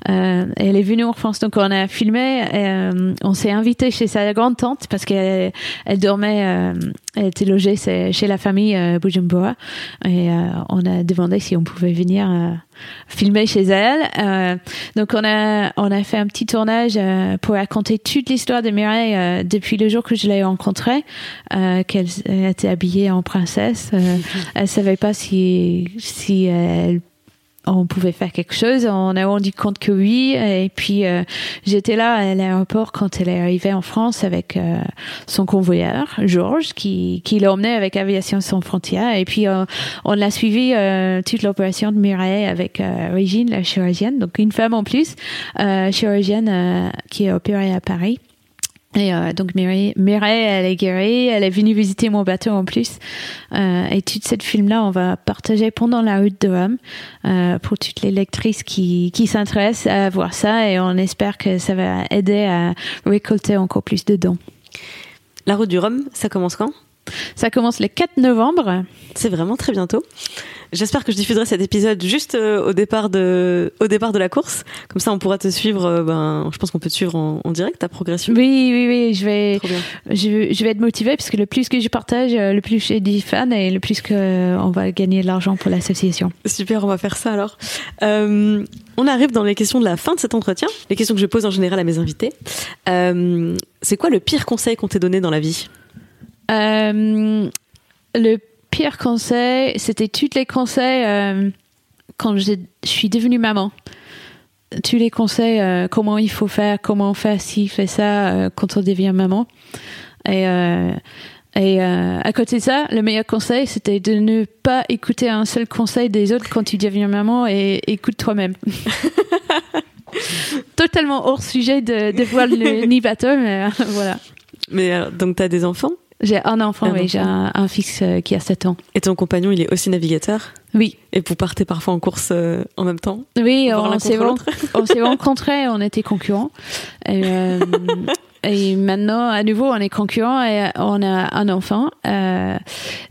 Euh, elle est venue en France, donc on a filmé. Euh, on s'est invité chez sa grande tante parce qu'elle elle dormait, euh, elle était logée chez la famille euh, Bujumbura. Et euh, on a demandé si on pouvait venir filmer chez elle. Euh, donc on a on a fait un petit tournage euh, pour raconter toute l'histoire de Mireille euh, depuis le jour que je l'ai rencontrée, qu'elle était habillée en princesse. [LAUGHS] elle savait pas si si elle on pouvait faire quelque chose. On a rendu compte que oui. Et puis euh, j'étais là à l'aéroport quand elle est arrivée en France avec euh, son convoyeur Georges, qui, qui l'a emmené avec Aviation sans frontières. Et puis euh, on l'a suivi toute l'opération de Mireille avec Régine, la chirurgienne, donc une femme en plus, chirurgienne qui est opérée à Paris. Et euh, donc Mireille, elle est guérie, elle est venue visiter mon bateau en plus. Euh, et tout cette film-là, on va partager pendant la route de Rome euh, pour toutes les lectrices qui, qui s'intéressent à voir ça. Et on espère que ça va aider à récolter encore plus de dons.
La route du Rhum, ça commence quand?
Ça commence le 4 novembre.
C'est vraiment très bientôt. J'espère que je diffuserai cet épisode juste euh, au départ de au départ de la course. Comme ça, on pourra te suivre. Euh, ben, je pense qu'on peut te suivre en, direct ta progression.
Oui, oui, oui. Je vais je, je, vais être motivée parce que le plus que je partage, euh, le plus j'ai des fans et le plus que on va gagner de l'argent pour l'association.
Super, on va faire ça alors. Euh, on arrive dans les questions de la fin de cet entretien. Les questions que je pose en général à mes invités. Euh, c'est quoi le pire conseil qu'on t'ait donné dans la vie?
Le pire conseil, c'était tous les conseils euh, quand je suis devenue maman. Tous les conseils, euh, comment il faut faire, comment faire ci, fait ça euh, quand on devient maman. Et, et à côté de ça, le meilleur conseil, c'était de ne pas écouter un seul conseil des autres quand tu deviens maman et écoute toi-même. [LAUGHS] Totalement hors sujet de, de voir le [LAUGHS] ni mais voilà.
Mais donc, t'as des enfants?
J'ai un enfant,
Un
oui, j'ai un, un fils euh, qui a 7 ans.
Et ton compagnon, il est aussi navigateur?
Oui,
Et vous partez parfois en course euh, en même temps?
Oui, [LAUGHS] on s'est on rencontrés, on était concurrents. Et, euh, [LAUGHS] et maintenant, à nouveau, on est concurrents et on a un enfant. Euh,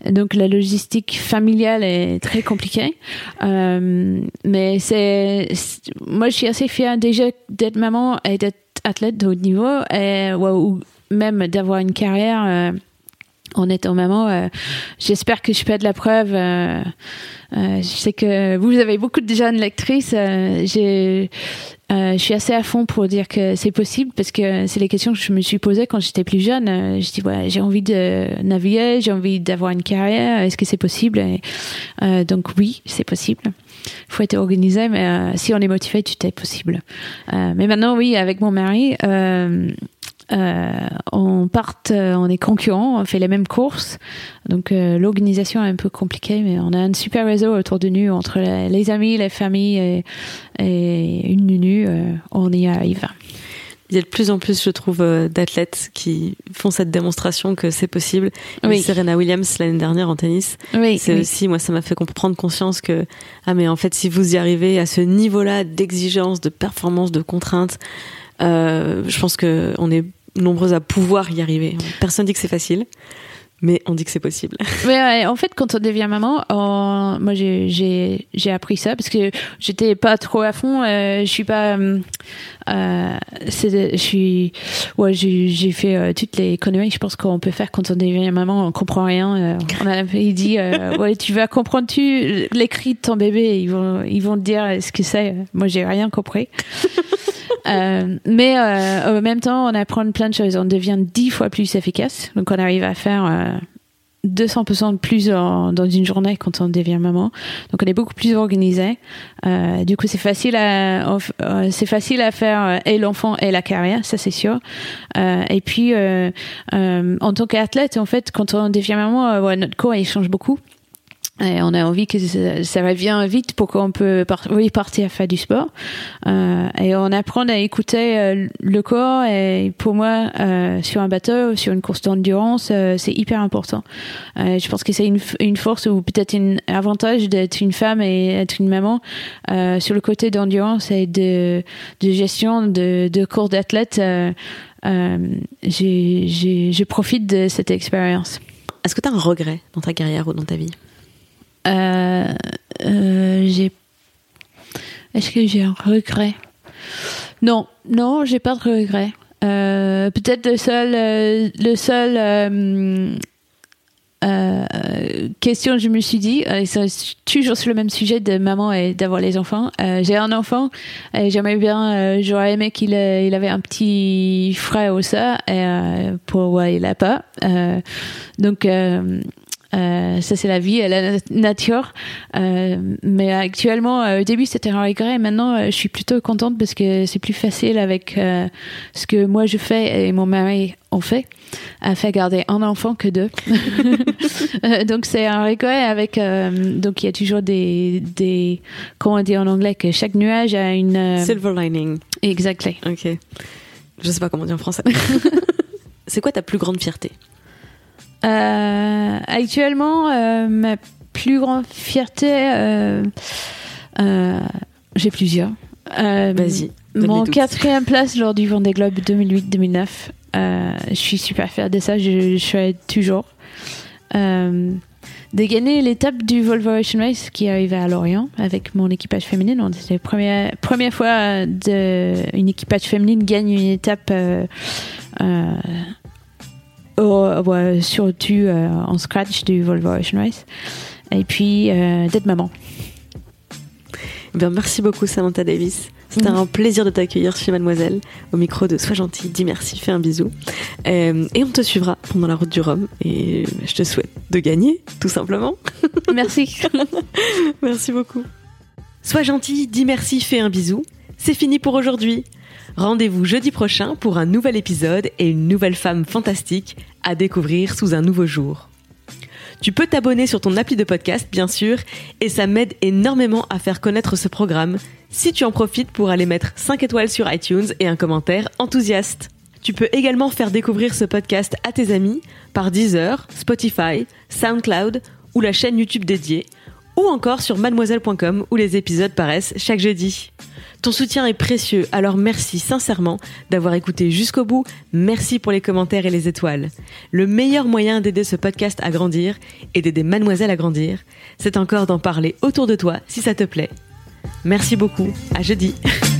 donc la logistique familiale est très compliquée. Mais c'est, moi, je suis assez fière déjà d'être maman et d'être athlète de haut niveau et, ou même d'avoir une carrière. En étant maman, euh, j'espère que je peux être la preuve. euh, euh, je sais que vous avez beaucoup de jeunes lectrices. euh, je suis assez à fond pour dire que c'est possible parce que c'est les questions que je me suis posées quand j'étais plus jeune. Je dis ouais, j'ai envie de naviguer, j'ai envie d'avoir une carrière. Est-ce que c'est possible? Donc oui, c'est possible. Il faut être organisé, mais si on est motivé, tout est possible. Mais maintenant, oui, avec mon mari. Euh, on part, euh, on est concurrents, on fait les mêmes courses. Donc euh, l'organisation est un peu compliquée, mais on a un super réseau autour de nous, entre les, les amis, les familles et, et une nunu, euh, on y arrive.
Il y a de plus en plus, je trouve, d'athlètes qui font cette démonstration que c'est possible.
Oui.
Et Serena Williams, l'année dernière en tennis,
Oui,
c'est
oui.
aussi, moi, ça m'a fait prendre conscience que, ah, mais en fait, si vous y arrivez à ce niveau-là d'exigence, de performance, de contrainte, je pense que on est nombreux à pouvoir y arriver. Personne dit que c'est facile, mais on dit que c'est possible. [LAUGHS]
Mais en fait, quand on devient maman, on- moi j'ai- appris ça parce que j'étais pas trop à fond. euh, je suis pas. euh, euh, je suis. Ouais, j'ai fait toutes les conneries. Je pense qu'on peut faire quand on devient maman. On comprend rien. on a il dit [LAUGHS] ouais, tu vas comprendre tu les cris de ton bébé. Ils vont ils vont te dire ce que c'est. Moi, j'ai rien compris. [LAUGHS] Euh, mais euh, en même temps, on apprend plein de choses. On devient dix fois plus efficace. Donc, on arrive à faire euh, 200% de plus en- dans une journée quand on devient maman. Donc, on est beaucoup plus organisé. Euh, du coup, c'est facile à euh, c'est facile à faire euh, et l'enfant et la carrière, ça c'est sûr. Euh, et puis, euh, euh, en tant qu'athlète, en fait, quand on devient maman, ouais, notre corps il change beaucoup. Et on a envie que ça, revienne vite pour qu'on peut partir à faire du sport. Euh, et on apprend à écouter euh, le corps. Et pour moi, euh, sur un bateau, sur une course d'endurance, c'est hyper important. Je pense que c'est une, force ou peut-être un avantage d'être une femme et être une maman sur le côté d'endurance et de, gestion de, de cours d'athlète. Je profite de cette expérience.
Est-ce que tu as un regret dans ta carrière ou dans ta vie?
Euh, euh, j'ai. Est-ce que j'ai un regret? Non, non, j'ai pas de regret. Euh, Peut-être le seul, euh, le seul question que je me suis dit, c'est toujours sur le même sujet de maman et d'avoir les enfants. J'ai un enfant et j'aimerais bien, j'aurais aimé qu'il il avait un petit frère ou ça, et pour ouais, il a pas. Donc euh, ça c'est la vie et la nat- nature. Euh, mais actuellement, euh, au début c'était un regret. Maintenant, euh, je suis plutôt contente parce que c'est plus facile avec ce que moi je fais et mon mari on fait, à faire garder un enfant que deux. [LAUGHS] Donc c'est un regret avec. donc il y a toujours des des comment on dit en anglais que chaque nuage a une.
Silver lining.
exactly.
Ok. Je sais pas comment dire en français. [LAUGHS] c'est quoi ta plus grande fierté?
Actuellement, euh, ma plus grande fierté, euh, euh, j'ai plusieurs. Euh,
Vas-y.
Mon quatrième place lors du Vendée Globe 2008-2009. Euh, je suis super fière de ça, je, je suis toujours. Euh, de gagner l'étape du Volvo Ocean Race qui arrivait à Lorient avec mon équipage féminine. C'était la première, première fois de, une équipage féminine gagne une étape euh, euh, surtout en scratch du Volvo Ocean Race. Et puis euh, d'être maman.
Bien, merci beaucoup Samantha Davis. C'était
Mhm.
un plaisir de t'accueillir chez Mademoiselle au micro de Sois gentil, dis merci, fais un bisou. Euh, et on te suivra pendant la route du Rhum. Et je te souhaite de gagner, tout simplement. [LAUGHS]
Merci.
Merci beaucoup. Sois gentil, dis merci, fais un bisou. C'est fini pour aujourd'hui. Rendez-vous jeudi prochain pour un nouvel épisode et une nouvelle femme fantastique à découvrir sous un nouveau jour. Tu peux t'abonner sur ton appli de podcast, bien sûr, et ça m'aide énormément à faire connaître ce programme si tu en profites pour aller mettre 5 étoiles sur iTunes et un commentaire enthousiaste. Tu peux également faire découvrir ce podcast à tes amis par Deezer, Spotify, SoundCloud ou la chaîne YouTube dédiée, ou encore sur mademoiselle.com où les épisodes paraissent chaque jeudi. Ton soutien est précieux, alors merci sincèrement d'avoir écouté jusqu'au bout. Merci pour les commentaires et les étoiles. Le meilleur moyen d'aider ce podcast à grandir et d'aider Mademoiselle à grandir, c'est encore d'en parler autour de toi si ça te plaît. Merci beaucoup, à jeudi. [LAUGHS]